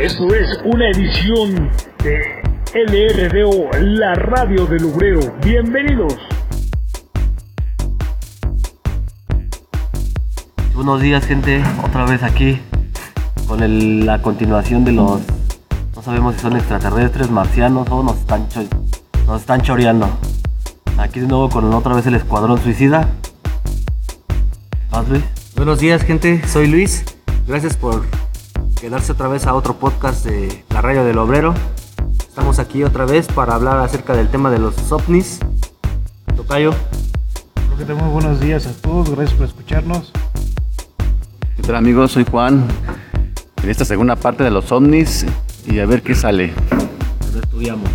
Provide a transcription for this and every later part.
Esto es una edición de LRDO, la radio del obrero. Bienvenidos. Buenos días gente, otra vez aquí con el- la continuación de los... No sabemos si son extraterrestres, marcianos o nos están, cho- nos están choreando. Aquí de nuevo con otra vez el Escuadrón Suicida. ¿Vas Luis? Buenos días, gente. Soy Luis. Gracias por quedarse otra vez a otro podcast de La Radio del Obrero. Estamos aquí otra vez para hablar acerca del tema de los ovnis. Tocayo. ¿qué tal? Muy buenos días a todos, gracias por escucharnos. ¿Qué tal amigos? Soy Juan. En esta segunda parte de los ovnis y a ver qué sale. Lo estudiamos.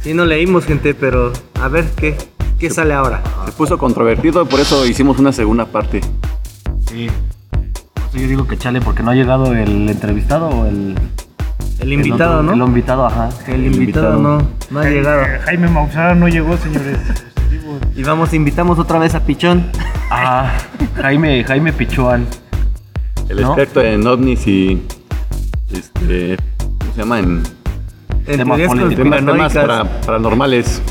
Sí, no leímos, gente, pero a ver qué, qué sale ahora. Se puso controvertido, por eso hicimos una segunda parte. Sí. Yo digo que chale porque no ha llegado el entrevistado o el... El invitado, el otro- ¿no? El invitado, ajá. El invitado no, no ha llegado. Jaime Maussan no llegó, señores. Y vamos, invitamos otra vez a Pichón. Ah, Jaime, Jaime Pichuan. El ¿No? experto en ovnis y este ¿cómo se llama? En En Temas temas, temas para- paranormales.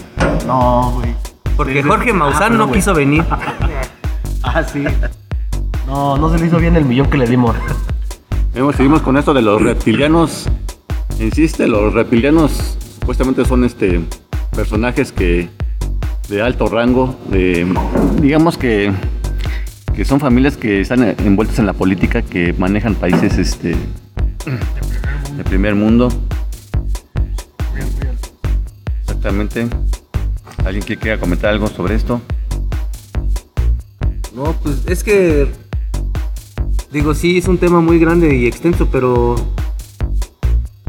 No, güey. Porque Jorge Maussan Ah, pero, no quiso venir. Ah, sí. No, no se le hizo bien el millón que le dimos. Vemos, seguimos con esto de los reptilianos. Insiste, los reptilianos supuestamente son este personajes que de alto rango, de digamos que que son familias que están envueltas en la política, que manejan países este de primer mundo. Exactamente. ¿Alguien que quiera comentar algo sobre esto? No, pues es que. Digo, sí, es un tema muy grande y extenso, pero.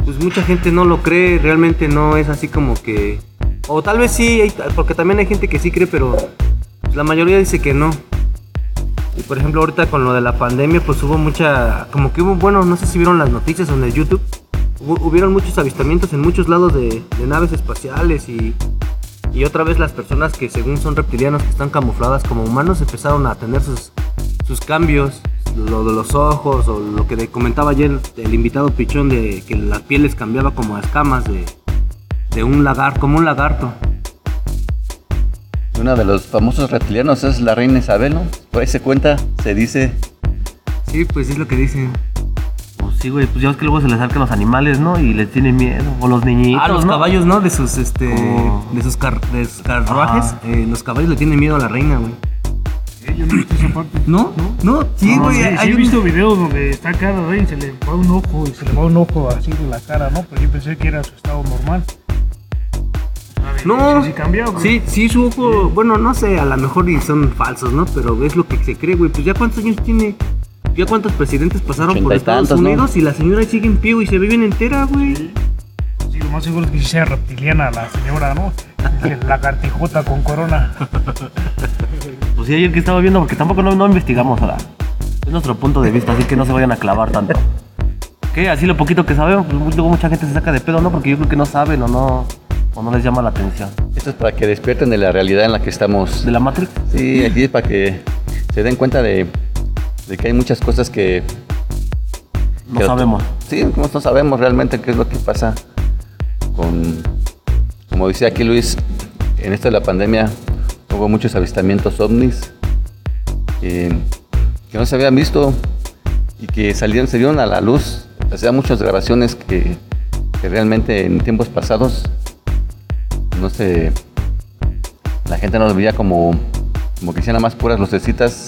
Pues mucha gente no lo cree, realmente no es así como que. O tal vez sí, porque también hay gente que sí cree, pero la mayoría dice que no. Y por ejemplo, ahorita con lo de la pandemia, pues hubo mucha. Como que hubo, bueno, no sé si vieron las noticias o en el YouTube. Hubo- hubieron muchos avistamientos en muchos lados de, de naves espaciales y, y otra vez las personas que según son reptilianos que están camufladas como humanos empezaron a tener sus, sus cambios, lo de los ojos o lo que comentaba ayer el invitado Pichón de que la piel les cambiaba como a escamas de, de un lagar, como un lagarto. Uno de los famosos reptilianos es la reina Isabel, ¿no? Por ahí se cuenta, se dice Sí, pues es lo que dicen. Pues sí, güey, pues ya es que luego se les acercan los animales, ¿no? Y les tienen miedo. O los niñitos, Ah, los ¿no? caballos, ¿no? De sus este Como- de sus, car- de sus carruajes, eh, los caballos le tienen miedo a la reina, güey. Eh, yo no he visto esa parte. ¿No? ¿No? Sí, No, güey, sí, hay sí he un- visto videos donde está cada rey y se le va un ojo y se le va un ojo así de la cara, ¿no? Pero yo pensé que era su estado normal. A ver, No, sí, sí güey. sí, sí, su ojo, bueno, no sé, a lo mejor y son falsos, ¿no? Pero es lo que se cree, güey. Pues ya cuántos años tiene, ya cuántos presidentes pasaron por Estados tantos, ¿no? Unidos y la señora sigue en pie y se ve bien entera, güey. Sí, lo más seguro es que sí sea reptiliana la señora, ¿no? La cartijota con corona. Pues sí, ayer que estaba viendo, porque tampoco no, no investigamos ahora. Es nuestro punto de vista, así que no se vayan a clavar tanto. ¿Qué? Así lo poquito que sabemos, pues luego mucha gente se saca de pedo, ¿no? Porque yo creo que no saben o no, o no les llama la atención. Esto es para que despierten de la realidad en la que estamos. ¿De la Matrix? Sí, aquí es para que se den cuenta de, de que hay muchas cosas que... No que- sabemos. Sí, no sabemos realmente qué es lo que pasa con... Como decía aquí Luis, en esto de la pandemia hubo muchos avistamientos ovnis que, que no se habían visto y que salieron, se dieron a la luz. Hacía muchas grabaciones que, que realmente en tiempos pasados no se la gente no lo veía como como que hicieran nada más puras lucecitas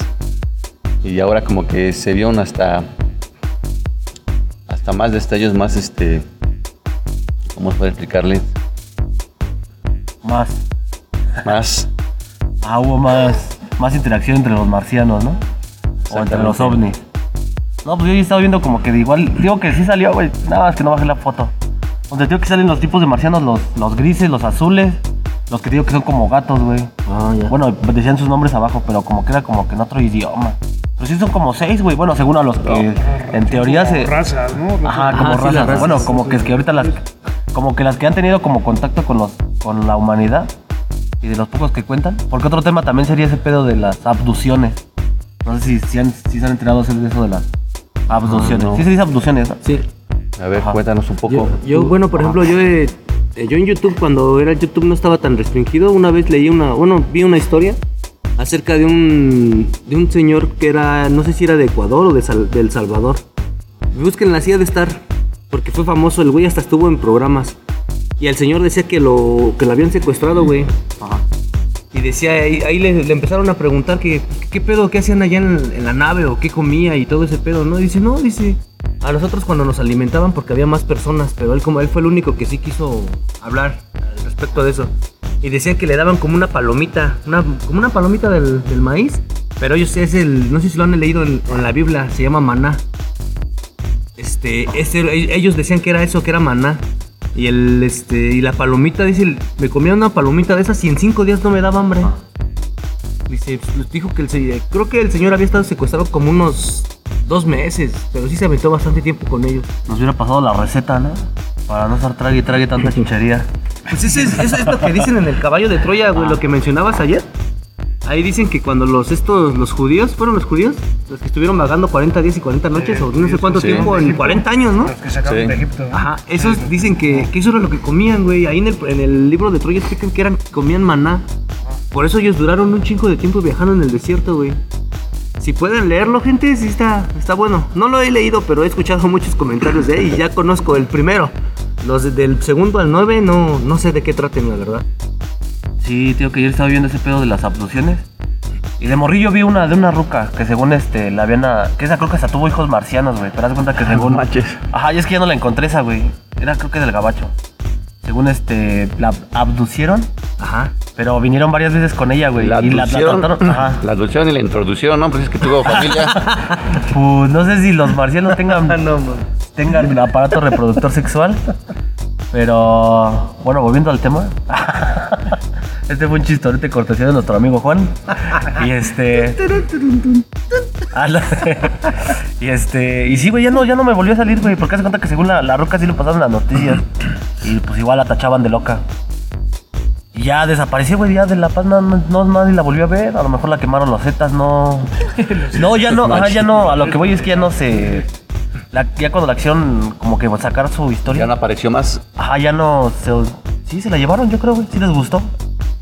y ahora como que se vieron hasta hasta más destellos más este cómo puedo explicarles Más. más Ah, hubo más, más interacción entre los marcianos, ¿no? O entre los ovnis. No, pues yo ya estaba viendo como que de igual, digo que sí salió, güey, nada más que no bajé la foto. Donde digo que salen los tipos de marcianos, los, los grises, los azules, los que digo que son como gatos, güey. Ah, ya. Bueno, decían sus nombres abajo, pero como que era como que en otro idioma. Pero sí son como seis, güey. Bueno, según a los que en teoría Como se. razas, ¿no? Ajá, Ajá, como sí, las razas. razas, Bueno, como sí. que es que ahorita las. Como que las que han tenido como contacto con los con la humanidad y de los pocos que cuentan. Porque otro tema también sería ese pedo de las abducciones. No sé si, si, han- si se han enterado de eso de las abducciones. Ah, no. Sí se dice abducciones, ¿no? Sí. A ver, Ajá. cuéntanos un poco. Yo, yo, bueno, por ejemplo, yo, eh, yo en YouTube, cuando era YouTube no estaba tan restringido, una vez leí una, bueno, vi una historia acerca de un, de un señor que era, no sé si era de Ecuador o de, Sal- de El Salvador. Busquen la CIA de estar, porque fue famoso, el güey hasta estuvo en programas. Y el señor decía que lo, que lo habían secuestrado, güey. Y decía, ahí, le, empezaron a preguntar que qué pedo, qué hacían allá en, la nave o qué comía y todo ese pedo, ¿no? Dice, no, dice, a nosotros cuando nos alimentaban porque había más personas, pero él como él fue el único que sí quiso hablar respecto de eso. Y decían que le daban como una palomita, una, como una palomita del, maíz, pero ellos es el, no sé si lo han leído en, la Biblia, se llama maná. Este, ese- ellos decían que era eso, que era maná. Y el este y la palomita dice, me comía una palomita de esas y en cinco días no me daba hambre. Dice, pues, dijo que el creo que el señor había estado secuestrado como unos dos meses, pero sí se aventó bastante tiempo con ellos. Nos hubiera pasado la receta, ¿no? Para no estar trague y trague tanta chuchería. Pues ese es, eso es lo que dicen en el caballo de Troya, güey, lo que mencionabas ayer. Ahí dicen que cuando los estos los judíos, fueron los judíos, los que estuvieron vagando 40 días y 40 noches o no sé cuánto sí. tiempo, en 40 años, ¿no? Los que sacaron Sí. de Egipto. ¿no? Ajá, esos dicen que, que eso era lo que comían, güey. Ahí en el, en el libro de Troya explican que eran comían maná. Por eso ellos duraron un chingo de tiempo viajando en el desierto, güey. Si pueden leerlo, gente, sí está, está bueno. No lo he leído, pero he escuchado muchos comentarios de él y ya conozco el primero. Los de- del segundo al 9 no, no sé de qué traten, la verdad. Sí, tío, que yo estaba viendo ese pedo de las abducciones. Y de morrillo vi una de una ruca que según este la habían a- que esa creo que hasta tuvo hijos marcianos, güey. Pero haz cuenta que según. manches. Ajá, y es que ya no la encontré esa, güey. Era creo que del gabacho. Según este, la abducieron, Ajá. pero vinieron varias veces con ella, güey. La y la, trataron. Ajá. la abducieron y la introducieron, ¿no? Pues es que tuvo familia. Pues no sé si los marcianos tengan, no, man. tengan aparato reproductor sexual. Pero bueno, volviendo al tema. Este fue un chistorete cortesía de nuestro amigo Juan. Y este. Y este. Y sí, güey, ya no, ya no me volvió a salir, güey. Porque hace cuenta que según la, la roca sí lo pasaron las noticias. Y pues igual la tachaban de loca. Y ya desapareció, güey, ya de La Paz no, no, no- nadie la volvió a ver. A lo mejor la quemaron los zetas, no. No, ya no, ajá, ya no. A lo que voy es que ya no se. la- ya cuando la acción, como que sacar su historia. ya no apareció más. Ajá, ya no se. Sí, se la llevaron, yo creo, güey. Sí les gustó.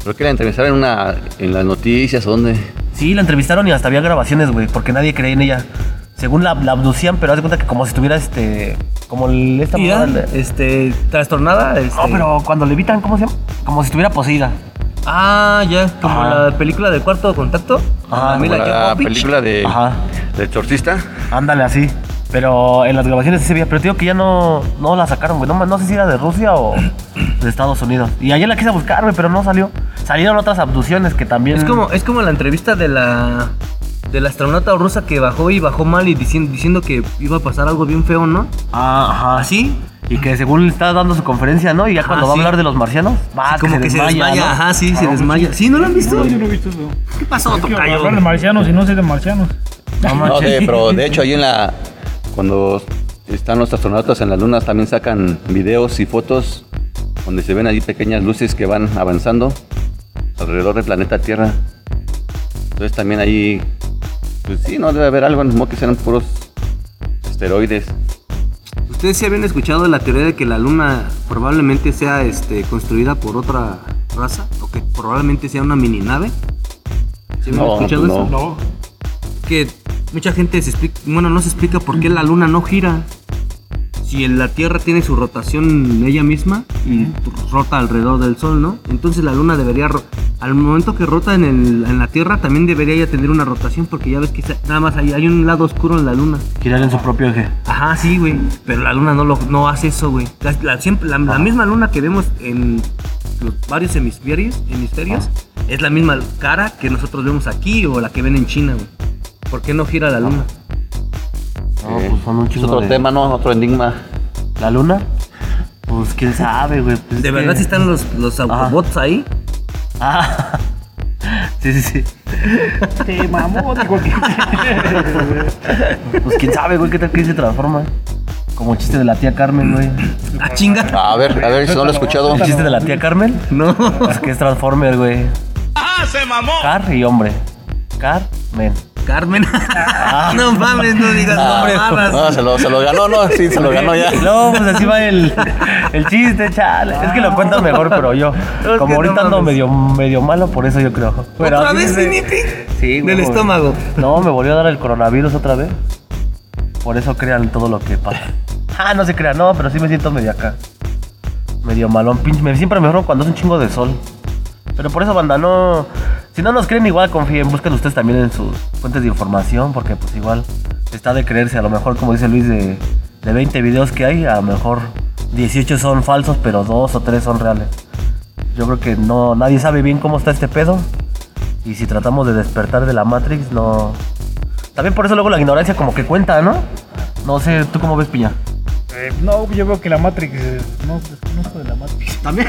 Creo que la entrevistaron en, una, en las noticias, ¿o ¿dónde? Sí, la entrevistaron y hasta había grabaciones, güey, porque nadie creía en ella. Según la, la abducían, pero haz de cuenta que como si estuviera este. Como el, esta el- este, trastornada. Este... No, pero cuando le evitan, ¿cómo se llama? Como si estuviera poseída. Ah, ya, como Ajá. la película de Cuarto Contacto. Ajá, Mila Como la Jovovich. película de, Ajá. de exorcista. Ándale así. Pero en las grabaciones sí se veía, pero te digo que ya no, no la sacaron, güey. No, no sé si era de Rusia o de Estados Unidos. Y ayer la quise buscar, güey, pero no salió. Salieron otras abducciones que también. Es como, es como la entrevista de la de la astronauta rusa que bajó y bajó mal y diciendo, diciendo que iba a pasar algo bien feo, ¿no? Ah, ajá. ¿Así? Y que según le está dando su conferencia, ¿no? Y ya cuando va sí. a hablar de los marcianos, va, como que se desmaya, ¿no? ajá, sí, se desmaya. ¿Sí, no lo han visto? No, yo no he visto eso. ¿Qué pasó, Quiero tocayo? hablar de marcianos y no sé de marcianos. No No, pero de hecho ahí en la... Cuando están los astronautas en la luna también sacan videos y fotos donde se ven ahí pequeñas luces que van avanzando alrededor del planeta Tierra. Entonces también ahí... Pues sí, no debe haber algo, no que sean puros esteroides. ¿Ustedes sí habían escuchado la teoría de que la luna probablemente sea este, construida por otra raza? ¿O que probablemente sea una mini nave? ¿Sí habían No, escuchado pues eso? no. No. que mucha gente se explica, bueno, no se explica por qué la luna no gira. Si la Tierra tiene su rotación ella misma y rota alrededor del Sol, ¿no? Entonces la luna debería, al momento que rota en, el- en la Tierra, también debería ya tener una rotación porque ya ves que nada más hay, hay un lado oscuro en la luna. Girar en su propio eje. Ajá, sí, güey. Pero la luna no, lo, no hace eso, güey. La, la- siempre, la, la misma luna que vemos en los varios hemisferios, hemisferios es la misma cara que nosotros vemos aquí o la que ven en China, güey. ¿Por qué no gira la luna? No, Eh, pues son un es otro de- tema, ¿no? Otro enigma. ¿La luna? Pues quién sabe, güey. Pues, es ¿De que- verdad si están los, los autobots ahí? Ah. Sí, sí, sí. Te mamó, digo que. Pues quién sabe, güey, qué tal que se transforma. Como chiste de la tía Carmen, güey. ¡Ah, chinga! A ver, a ver si no lo he escuchado. El chiste de la tía Carmen. No. Es que es Transformer, güey. ¡Ah, se mamó! Car y hombre. Carmen. Carmen. no mames, no digas mamadas. No, se lo, se lo ganó, no, sí, se lo ganó ya. No, pues así va el, el chiste, chale. Es que lo cuentan mejor, pero yo, como no ahorita ando medio, medio malo, por eso yo creo. Pero ¿Otra vez, de-? Sí. Del estómago. No, me volvió a dar el coronavirus otra vez. Por eso crean todo lo que pasa. Ah, no se crean, no, pero sí me siento medio acá. Medio malón, pinche. Me, siempre mejor cuando es un chingo de sol. Pero por eso, banda, no. Si no nos creen, igual confíen. Busquen ustedes también en sus fuentes de información. Porque, pues, igual está de creerse. A lo mejor, como dice Luis, de, de 20 videos que hay, a lo mejor 18 son falsos, pero dos o tres son reales. Yo creo que no, nadie sabe bien cómo está este pedo. Y si tratamos de despertar de la Matrix, no. También por eso luego la ignorancia como que cuenta, ¿no? No sé, ¿tú cómo ves, Piña? Eh, no, yo veo que la Matrix. eh, No, desconozco de la Matrix. También.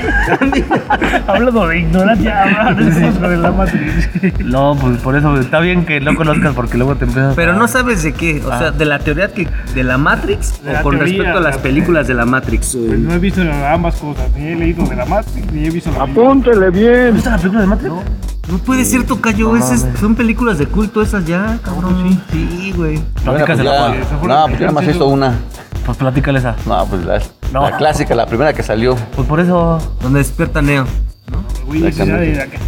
Hablando de ignorancia, hablando desconozco de la Matrix. No, pues por eso está bien que no conozcas porque luego te empiezas Pero a- no sabes de qué, o Ah. sea, de la teoría que, de la Matrix De o la con teoría, respecto a las la- películas de la Matrix. Pues no he visto ambas cosas. Ni he leído de la Matrix, ni he visto la Apúntele bien. ¿Viste la película de Matrix? No puede ser, Tocayo, No esas son películas de culto esas ya, cabrón. Sí, güey. Bueno, pues ya, Juan. no, pues yo nada más he visto una. Pues platícale esa. No, pues la, No. la clásica, la primera que salió. Pues por eso. Donde despierta Neo. La que-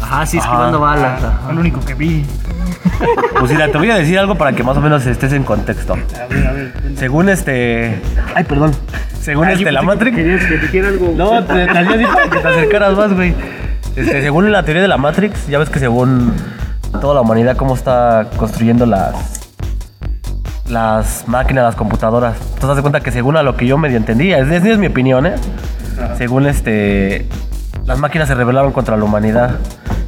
Ajá, sí, Ajá. esquivando balas. Ah, ajá. Fue lo único que vi. Pues mira, te voy a decir algo para que más o menos estés en contexto. A ver, a ver. Según este. Ay, perdón. Según Ah, este, la Matrix. Querías que dijera algo. No, te, te hacía así para que te acercaras más, güey. Este, según la teoría de la Matrix, ya ves que según toda la humanidad, cómo está construyendo las las máquinas, las computadoras. Tú te das cuenta que según a lo que yo medio entendía, es, es, es mi opinión, ¿eh? Según este, las máquinas se rebelaron contra la humanidad.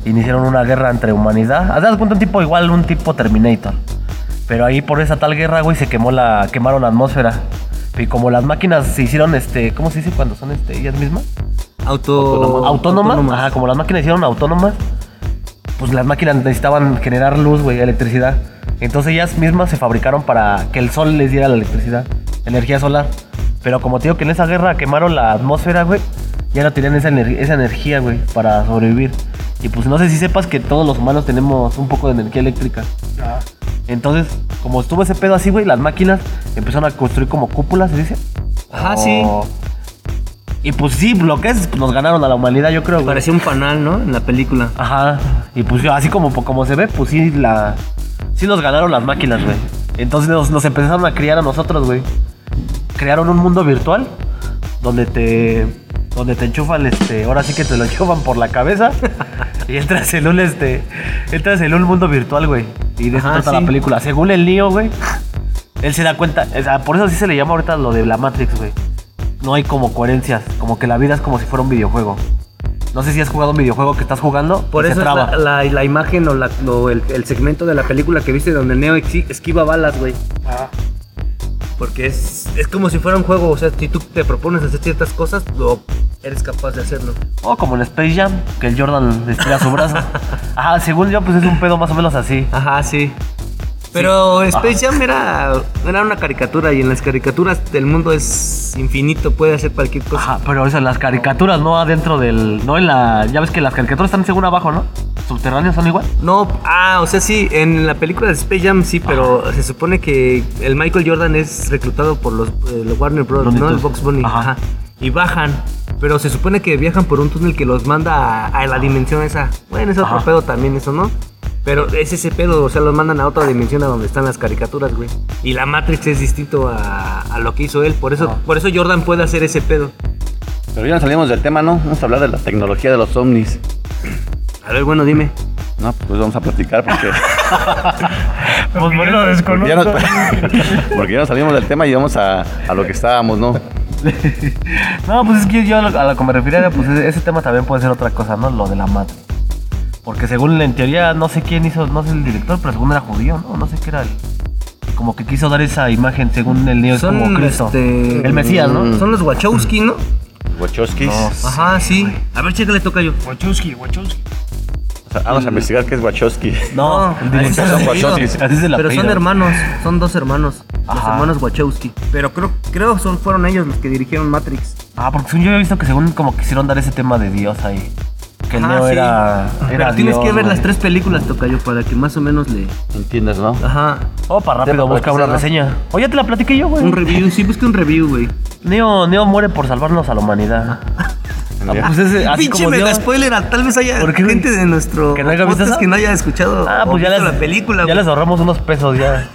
Iniciaron una guerra entre humanidad. Haz das cuenta un tipo igual, un tipo Terminator. Pero ahí por esa tal guerra, güey, se quemó la, quemaron la atmósfera. Y como las máquinas se hicieron, este, ¿cómo se dice cuando son este, ellas mismas? Auto... autónomas, ajá, como las máquinas hicieron autónomas, pues las máquinas necesitaban generar luz, güey, electricidad. Entonces ellas mismas se fabricaron para que el sol les diera la electricidad, energía solar. Pero como te digo que en esa guerra quemaron la atmósfera, güey, ya no tenían esa, ener- esa energía, güey, para sobrevivir. Y pues no sé si sepas que todos los humanos tenemos un poco de energía eléctrica. Ah, Entonces, como estuvo ese pedo así, güey, las máquinas empezaron a construir como cúpulas, ¿se dice? Ajá, sí. O- Y pues sí, lo que es, pues, nos ganaron a la humanidad, yo creo. Parecía un panal, ¿no? En la película. Ajá. Y pues así como, como se ve, pues sí la. Sí nos ganaron las máquinas, güey. Entonces nos, nos empezaron a criar a nosotros, güey. Crearon un mundo virtual donde te. Donde te enchufan, este. Ahora sí que te lo enchufan por la cabeza. y entras en un este. Entras en un mundo virtual, güey. Y de eso Ajá, trata sí. la película. Según el Neo, güey. Él se da cuenta. o sea, por eso sí se le llama ahorita lo de la Matrix, güey. No hay como coherencias. Como que la vida es como si fuera un videojuego. No sé si has jugado un videojuego que estás jugando. Por y eso se es la, la- la imagen o, la- o el, el segmento de la película que viste donde Neo esquiva balas, güey. ah, Porque es, es como si fuera un juego. O sea, si tú te propones hacer ciertas cosas, lo eres capaz de hacerlo. O como en Space Jam, que el Jordan estira su brazo. Ajá, según yo, pues es un pedo más o menos así. Ajá, sí. Pero Space Jam era, era una caricatura y en las caricaturas el mundo es infinito, puede hacer cualquier cosa. Ajá, pero en las caricaturas, no adentro del. No en la. Ya ves que las caricaturas están según abajo, ¿no? Subterráneos son igual. No, ah, o sea, sí, en la película de Space Jam sí, pero se supone que el Michael Jordan es reclutado por los, eh, los Warner Bros., Looney ¿no? El. Box Bunny. Ajá. Ajá. Y bajan, pero se supone que viajan por un túnel que los manda a, a la dimensión esa. Bueno, es otro pedo también eso, ¿no? Pero es ese pedo, o sea, los mandan a otra dimensión a donde están las caricaturas, güey. Y la Matrix es distinto a, a lo que hizo él, por eso, Ajá. por eso Jordan puede hacer ese pedo. Pero ya nos salimos del tema, ¿no? Vamos a hablar de la tecnología de los ovnis. A ver, bueno, dime. No, pues vamos a platicar porque, Pues porque, desconozco. ya, nos, porque ya nos salimos del tema y vamos a, a lo que estábamos, ¿no? No, pues es que yo a lo, a lo que me refería era, pues ese tema también puede ser otra cosa, ¿no? Lo de la Matrix. Porque según en teoría, no sé quién hizo, no sé el director, pero según era judío, ¿no? No sé qué era el. Como que quiso dar esa imagen según el Neo es como Cristo. este, El Mesías, ¿no? Son los Wachowski, ¿no? Wachowskis. No. Ajá, sí. A ver, chécale, toca yo. Wachowski, Wachowski. O sea, vamos a investigar qué es Wachowski. No, No, el director así son se Wachowskis. Así se la Pero son hermanos, son dos hermanos, los Ajá. hermanos Wachowski. Pero creo, creo son, fueron ellos los que dirigieron Matrix. Ah, porque según yo he visto que según como quisieron dar ese tema de Dios ahí. Que el Ajá, Neo sí. era, Pero era tienes Dios, que ver güey. las tres películas, Tocayo, para que más o menos le... Entiendes, ¿no? Ajá. Oh, para rápido, busca una reseña. O ya te la platiqué yo, güey. Un review, sí, busca un review, güey. Neo, Neo muere por salvarnos a la humanidad. Ah, pues ese, así Pinche como mega Neo- spoiler, a- tal vez haya ¿Por qué, güey? gente de nuestro ¿Que no haya visto podcast que no haya escuchado Ah, o pues ya visto les, la película, ya güey. les ahorramos unos pesos ya.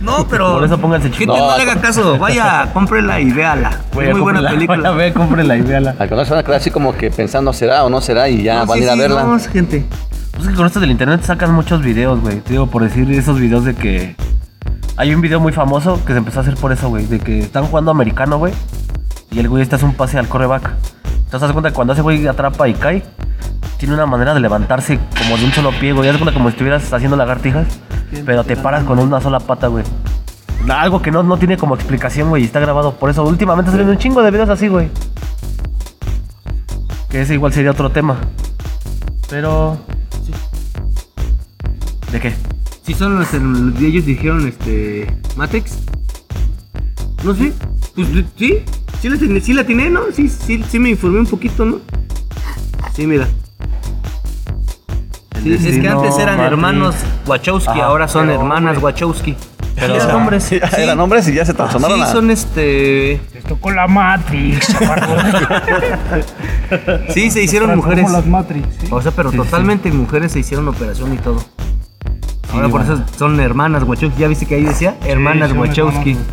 No, pero... Por eso pónganse Gente, chidos. no, No, le haga caso, vaya, cómprela y véala. Es muy buena película. Ve, cómprela y véala. Al contrario, se van a quedar así como que pensando será o no será y ya No, van sí, a ir a sí, verla. no, gente. Pues es que con esto del internet sacan muchos videos, güey. Te digo, por decir esos videos de que. Hay un video muy famoso que se empezó a hacer por eso, güey. De que están jugando americano, güey. Y el güey este hace un pase al coreback. Entonces, te das cuenta que cuando ese güey atrapa y cae, tiene una manera de levantarse como de un solo pie, güey. Haz cuenta como si estuvieras haciendo lagartijas, pero te paras con una sola pata, güey. Algo que no, no tiene como explicación, güey, y está grabado. Por eso últimamente salen un chingo de videos así, güey. Que ese igual sería otro tema. Pero. ¿De qué? Si son los el- ellos dijeron este Matrix. No sé. Pues sí, sí la sí la tiene, ¿no? Sí, sí, sí me informé un poquito, ¿no? Sí, mira. Sí, es que antes eran hermanos Wachowski, Ajá, ahora son pero, hermanas güey. Wachowski. Pero, eran o sea, hombres. Sí, Sí, Eran hombres y ya se transformaron sí, a... son este. Les tocó la Matrix. Sí, se hicieron mujeres. las Matrix, ¿sí? O sea, pero Sí, sí, totalmente mujeres se hicieron operación y todo. Ahora por bueno. eso son hermanas Wachowski. Ya viste que ahí decía hermanas Wachowski. hermanos.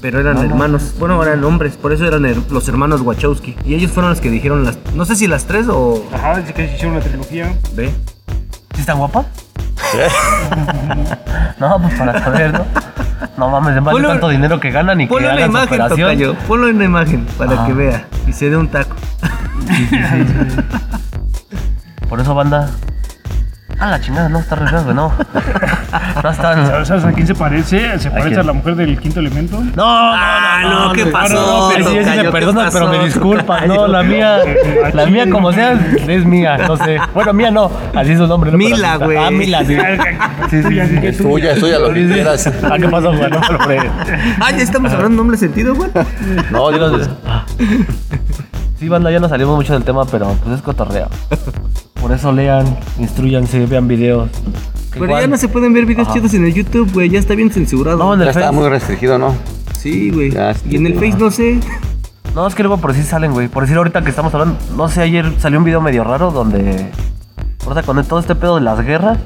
Pero eran hermanos. Bueno, eran hombres. Por eso eran her- los hermanos Wachowski. Y ellos fueron los que dijeron las. No sé si las tres o. Ajá, dice que se hicieron la trilogía. Ve. ¿Sí están guapas? no, pues para saber, ¿no? No mames, de más de tanto dinero que ganan y que en la imagen. Tocayo. Ponlo en la imagen para Ajá. que vea. Y se dé un taco. Por eso, banda. Ah, la chingada, no, está re feo, güey, no. No están. ¿Sabes, sabes a quién se parece? ¿Se parece quién? a la mujer del quinto elemento? No, no, Ah, no, ¿qué pasó, No, no, sí, sí, sí, Tocayo, me qué perdonas, pero me pasó, disculpas. No, la mía, la mía no como sea, es mía, no sé. Bueno, mía no, así es su nombre. ¿no? Mila, Pero- güey. Ah, Mila, sí. Sí, sí, sí. Es tuya, es tuya, lo que quieras. Ah, ¿qué pasó, güey? No. Ah, ya estamos hablando de doble sentido, güey. No, yo no... Sí, banda, ya no salimos mucho del tema, pero pues es cotorreo. Por eso lean, instruyanse, vean videos. Pero igual- ya no se pueden ver videos Ajá. chidos en el YouTube, güey. Ya está bien censurado. No, en Ya Face. muy restringido, ¿no? Sí, güey. Ya, Y en el no. Face no sé. No, es que luego por sí salen, güey. Por decir ahorita que estamos hablando, no sé, ayer salió un video medio raro donde. Ahorita con todo este pedo de las guerras,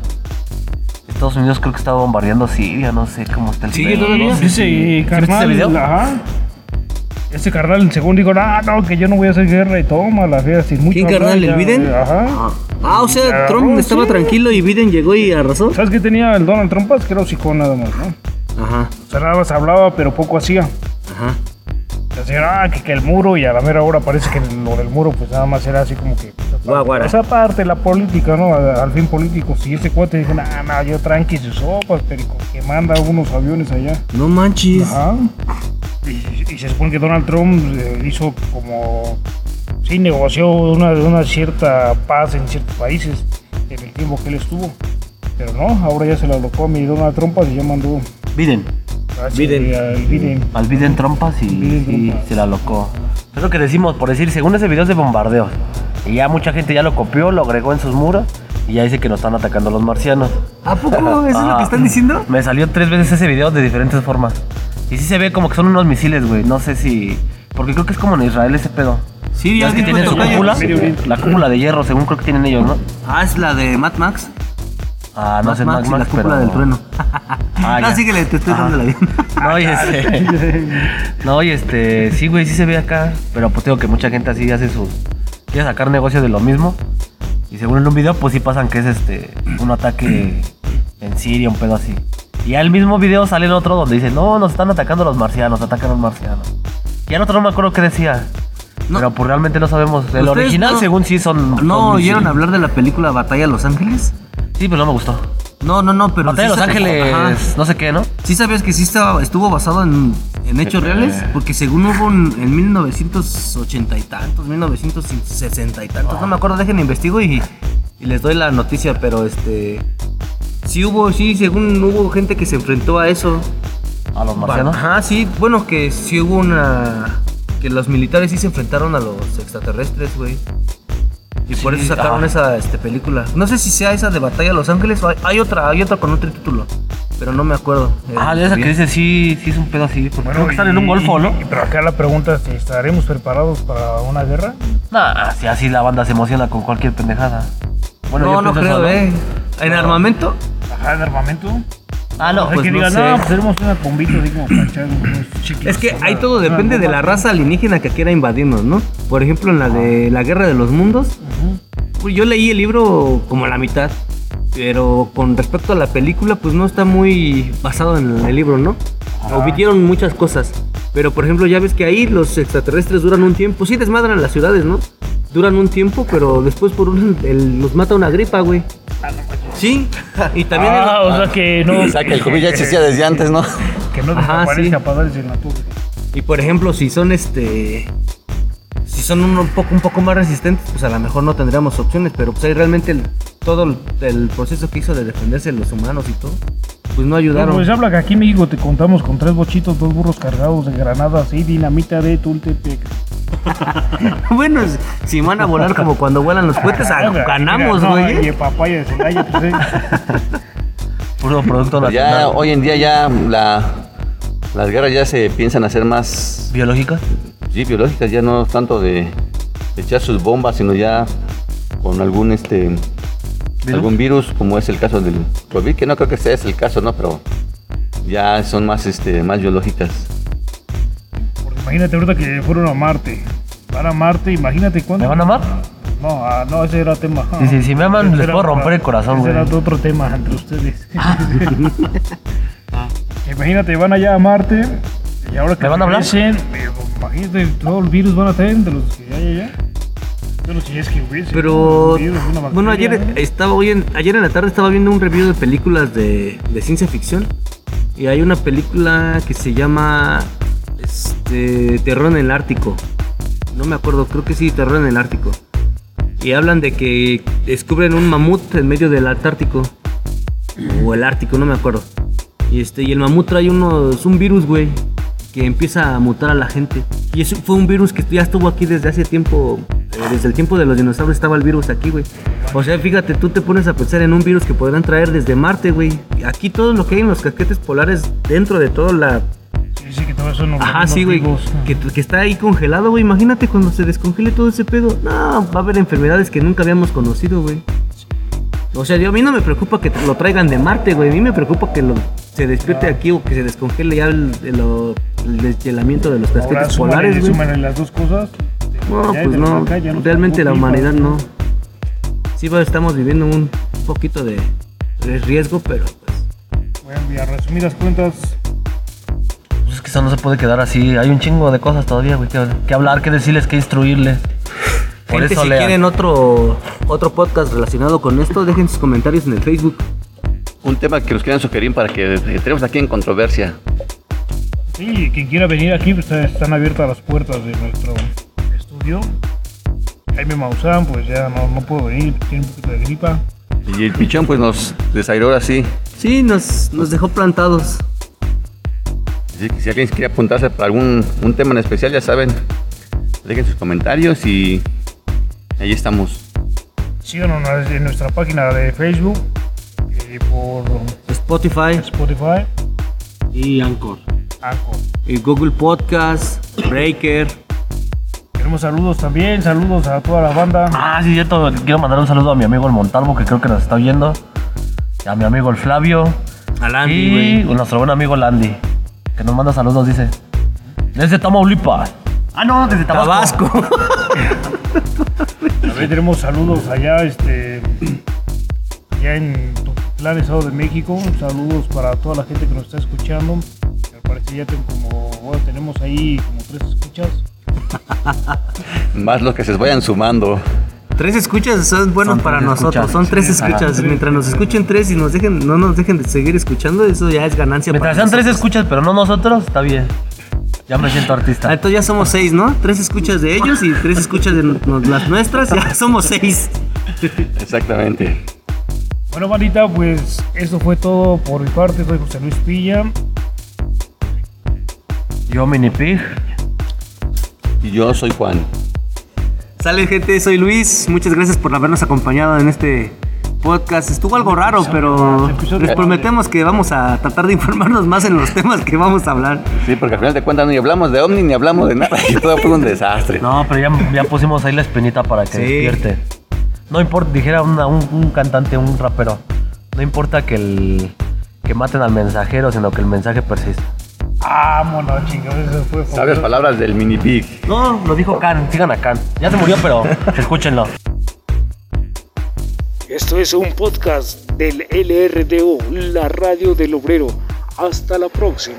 Estados Unidos creo que estaba bombardeando Siria, no sé cómo está el ¿Sigue pedo. todavía? Sí, Ese sí. ¿Sí viste carnal. ese video? Ajá. Ese carnal, según dijo, ah, no, que yo no voy a hacer guerra y toma la fea sin mucho ¿Quién, carnal? ¿El Biden? Ajá. Ah, o sea, Trump no, estaba sí. tranquilo y Biden llegó y arrasó. ¿Sabes qué tenía el Donald Trump? Pues que era hocicón nada más, ¿no? Ajá, O sea, nada más hablaba, pero poco hacía. ajá. Decía, ah, que, que el muro, y a la mera hora parece que lo del muro, pues nada más era así como que. pues, Guaguara. Esa parte, la política, ¿no? Al, fin político. Si ese cuate dice, nah, nah, yo tranqui sus sopas, pero que manda unos aviones allá. No manches. Ajá. Y, se supone que Donald Trump eh, hizo como. Sí, negoció una, una cierta paz en ciertos países en el tiempo que él estuvo. Pero no, ahora ya se la alocó a mi Donald Trump y ya mandó. Biden. hacia Biden. el Biden. Al Biden trompas y, Biden y trompas. se la locó. Es lo que decimos, por decir, según ese video es de bombardeos. Y ya mucha gente ya lo copió, lo agregó en sus muros y ya dice que nos están atacando los marcianos. ¿A poco eso es lo que están diciendo? Me salió tres veces ese video de diferentes formas. Y sí se ve como que son unos misiles, güey. No sé si. Porque creo que es como en Israel ese pedo. Sí, Ya es que tienen su cúpula. La cúpula de hierro, según creo que tienen ellos, ¿no? Ah, es la de Mad Max. Ah, no Mad sé, Max Max, y la cúpula pero. del trueno. Ah, no, ya. síguele, te estoy dando la bien. No, y este. no, y este. Sí, güey, sí se ve acá. Pero pues digo que mucha gente así hace sus. Quiere sacar negocio de lo mismo. Y según en un video, pues sí pasan que es este. Un ataque en Siria, un pedo así. Y al mismo video sale el otro donde dice: No, nos están atacando los marcianos, atacan a los marcianos. Y al otro no me acuerdo qué decía. No. Pero pues realmente no sabemos. El ¿Ustedes original, no- según sí, son. ¿No oyeron hablar de la película Batalla a Los Ángeles? Sí, pero no me gustó. No, no, no, pero. Batalla de sí Los Ángeles, Ajá. no sé qué, ¿no? ¿Sí sabías que sí estaba, estuvo basado en, en hechos Eh. reales? Porque según hubo un- en 1980 y tantos, 1960 y tantos, no me acuerdo, dejen investigo y, y les doy la noticia, pero este... Sí hubo, sí, según hubo gente que se enfrentó a eso. A los marcianos. Ajá, sí, bueno, que sí hubo una... Que los militares sí se enfrentaron a los extraterrestres, güey. Y por eso sacaron ah. esa este, película. No sé si sea esa de Batalla de Los Ángeles o hay, hay otra, hay otra con otro título. Pero no me acuerdo. eh, Ah, de esa que bien. dice sí, sí es un pedo así. Porque creo que están en un golfo, ¿no? y- Pero acá la pregunta es, ¿estaremos preparados para una guerra? Nah, si así la banda se emociona con cualquier pendejada. Bueno, no, yo no creo, eso, ¿eh? ¿En armamento? Ajá, de armamento. Ah, no, o sea, pues que no digan, sé. no, pues tenemos una bombita así como para echar unos chicles. Es que ahí todo depende de la raza alienígena que quiera invadirnos, ¿no? Por ejemplo, en la de la Guerra de los Mundos, pues yo leí el libro como a la mitad, pero con respecto a la película, pues no está muy basado en el libro, ¿no? Omitieron muchas cosas, pero por ejemplo, ya ves que ahí los extraterrestres duran un tiempo, sí desmadran las ciudades, ¿no? Duran un tiempo, pero después por un, el- los mata una gripa, güey. Sí, y también... el- Ah, o sea que no. O sea, que el COVID ya existía desde antes, ¿no? Que no Ajá, desaparezca sí. para darles en la torre. Y por ejemplo, si son este. Si son un poco, un poco más resistentes, pues a lo mejor no tendríamos opciones, pero pues ahí realmente el- todo el, el proceso que hizo de defenderse los humanos y todo, pues no No, ayudaron. pues habla que aquí en México te contamos con tres bochitos, dos burros cargados de granadas y dinamita de Tultepec. bueno, si van a volar como cuando vuelan los cohetes, ah, ganamos, Mira, no, güey. Y papaya de Celaya, pues, eh. Puro producto Pues ya nacional. hoy en día ya la, las guerras ya se piensan hacer más ¿Biológicas? sí, biológicas, ya no tanto de echar sus bombas, sino ya con algún este algún virus, como es el caso del COVID, que no creo que sea ese el caso, ¿no? Pero ya son más este más biológicas. Imagínate ahorita que fueron a Marte. Van a Marte, imagínate cuándo. ¿Me van a amar? No, ah, no, ese era tema. Sí, sí, si me aman, Ese les era puedo para- romper el corazón, ese güey. era otro tema entre ustedes. imagínate, van allá a Marte y ahora que ¿Me van a hablar? regresen, eh, imagínate, todo el virus van a tener de los que hay allá. Yo no sé si es que hubiese. Pero un virus, una bueno, bacteria, ayer ¿no? estaba hoy en, ayer en la tarde estaba viendo un review de películas de, de ciencia ficción y hay una película que se llama este, Terror en el Ártico. No me acuerdo, creo que sí, Terror en el Ártico. Y hablan de que descubren un mamut en medio del Antártico o el Ártico, no me acuerdo. Y este y el mamut trae unos un virus, güey, que empieza a mutar a la gente. Y eso fue un virus que ya estuvo aquí desde hace tiempo, eh, desde el tiempo de los dinosaurios estaba el virus aquí, güey. O sea, fíjate, tú te pones a pensar en un virus que podrán traer desde Marte, güey. Aquí todo lo que hay en los casquetes polares dentro de toda la Sí, que todo eso no Ajá, sí, güey. Que, que está ahí congelado, güey. Imagínate cuando se descongele todo ese pedo. No, va a haber enfermedades que nunca habíamos conocido, güey. O sea, yo, a mí no me preocupa que lo traigan de Marte, güey. A mí me preocupa que lo, se despierte aquí o que se descongele ya el, el, el deshielamiento de los casquetes polares, güey. las dos cosas. No, pues no. acá Realmente la humanidad no. Sí, va, estamos viviendo un poquito de, de riesgo, pero pues. Bueno, y a resumidas cuentas, Pues es que eso no se puede quedar así. Hay un chingo de cosas todavía, güey. Que, que hablar, que decirles, que instruirles. Por Gente, eso si lean. quieren otro, otro podcast relacionado con esto, dejen sus comentarios en el Facebook. Un tema que nos quieran sugerir para que entremos aquí en controversia. sí, quien quiera venir aquí, pues están abiertas las puertas de nuestro estudio. Jaime Maussan, pues ya no, no puedo venir, tiene un poquito de gripa. Y el pichón pues nos desairó así. Sí, nos, nos dejó plantados. Así que si alguien quiere apuntarse para algún un tema en especial, ya saben, dejen sus comentarios y ahí estamos. Síganos en nuestra página de Facebook y por Spotify Spotify, Y Anchor. Anchor. y Google Podcast, Breaker. Queremos saludos también, saludos a toda la banda. Ah, sí, cierto. Quiero mandar un saludo a mi amigo el Montalvo, que creo que nos está oyendo. Y a mi amigo el Flavio. Al Andy, y güey. nuestro buen amigo Landy. Que nos manda saludos, dice. Desde Tamaulipas. Ah, no, desde Tabasco. Tabasco. También tenemos saludos allá, este, allá en Tuxtlan, Estado de México. Saludos para toda la gente que nos está escuchando. Me parece ya tengo como, bueno, tenemos ahí como tres escuchas. Más los que se vayan sumando. Tres escuchas son buenos Son para nosotros. escuchas. Son tres Sí, escuchas. ajá. Mientras nos escuchen tres y nos dejen, no nos dejen de seguir escuchando, eso ya es ganancia Mientras para sean tres escuchas, pero no nosotros, está bien. Ya me siento Ah, artista. entonces ya somos seis, ¿no? Tres escuchas de ellos y tres escuchas de las nuestras. Ya somos seis. Exactamente. Bueno, bandita, pues esto fue todo por mi parte. Soy José Luis Pilla. Yo, Mini Pig. Y yo soy Juan. Sale gente, soy Luis. Muchas gracias por habernos acompañado en este podcast. Estuvo algo raro, pero les prometemos que vamos a tratar de informarnos más en los temas que vamos a hablar. Sí, porque al final de cuentas ni hablamos de ovni ni hablamos de nada y todo fue un desastre. No, pero ya, ya pusimos ahí la espinita para que Sí. despierte. No importa, dijera una- un, un cantante, un rapero. No importa que el que maten al mensajero, sino que el mensaje persista. Vámonos, chingados. Eso fue. Sabias palabras del mini pig. No, lo dijo Khan, sigan a Khan. Ya se murió, pero escúchenlo. Esto es un podcast del LRDO, la radio del obrero. Hasta la próxima.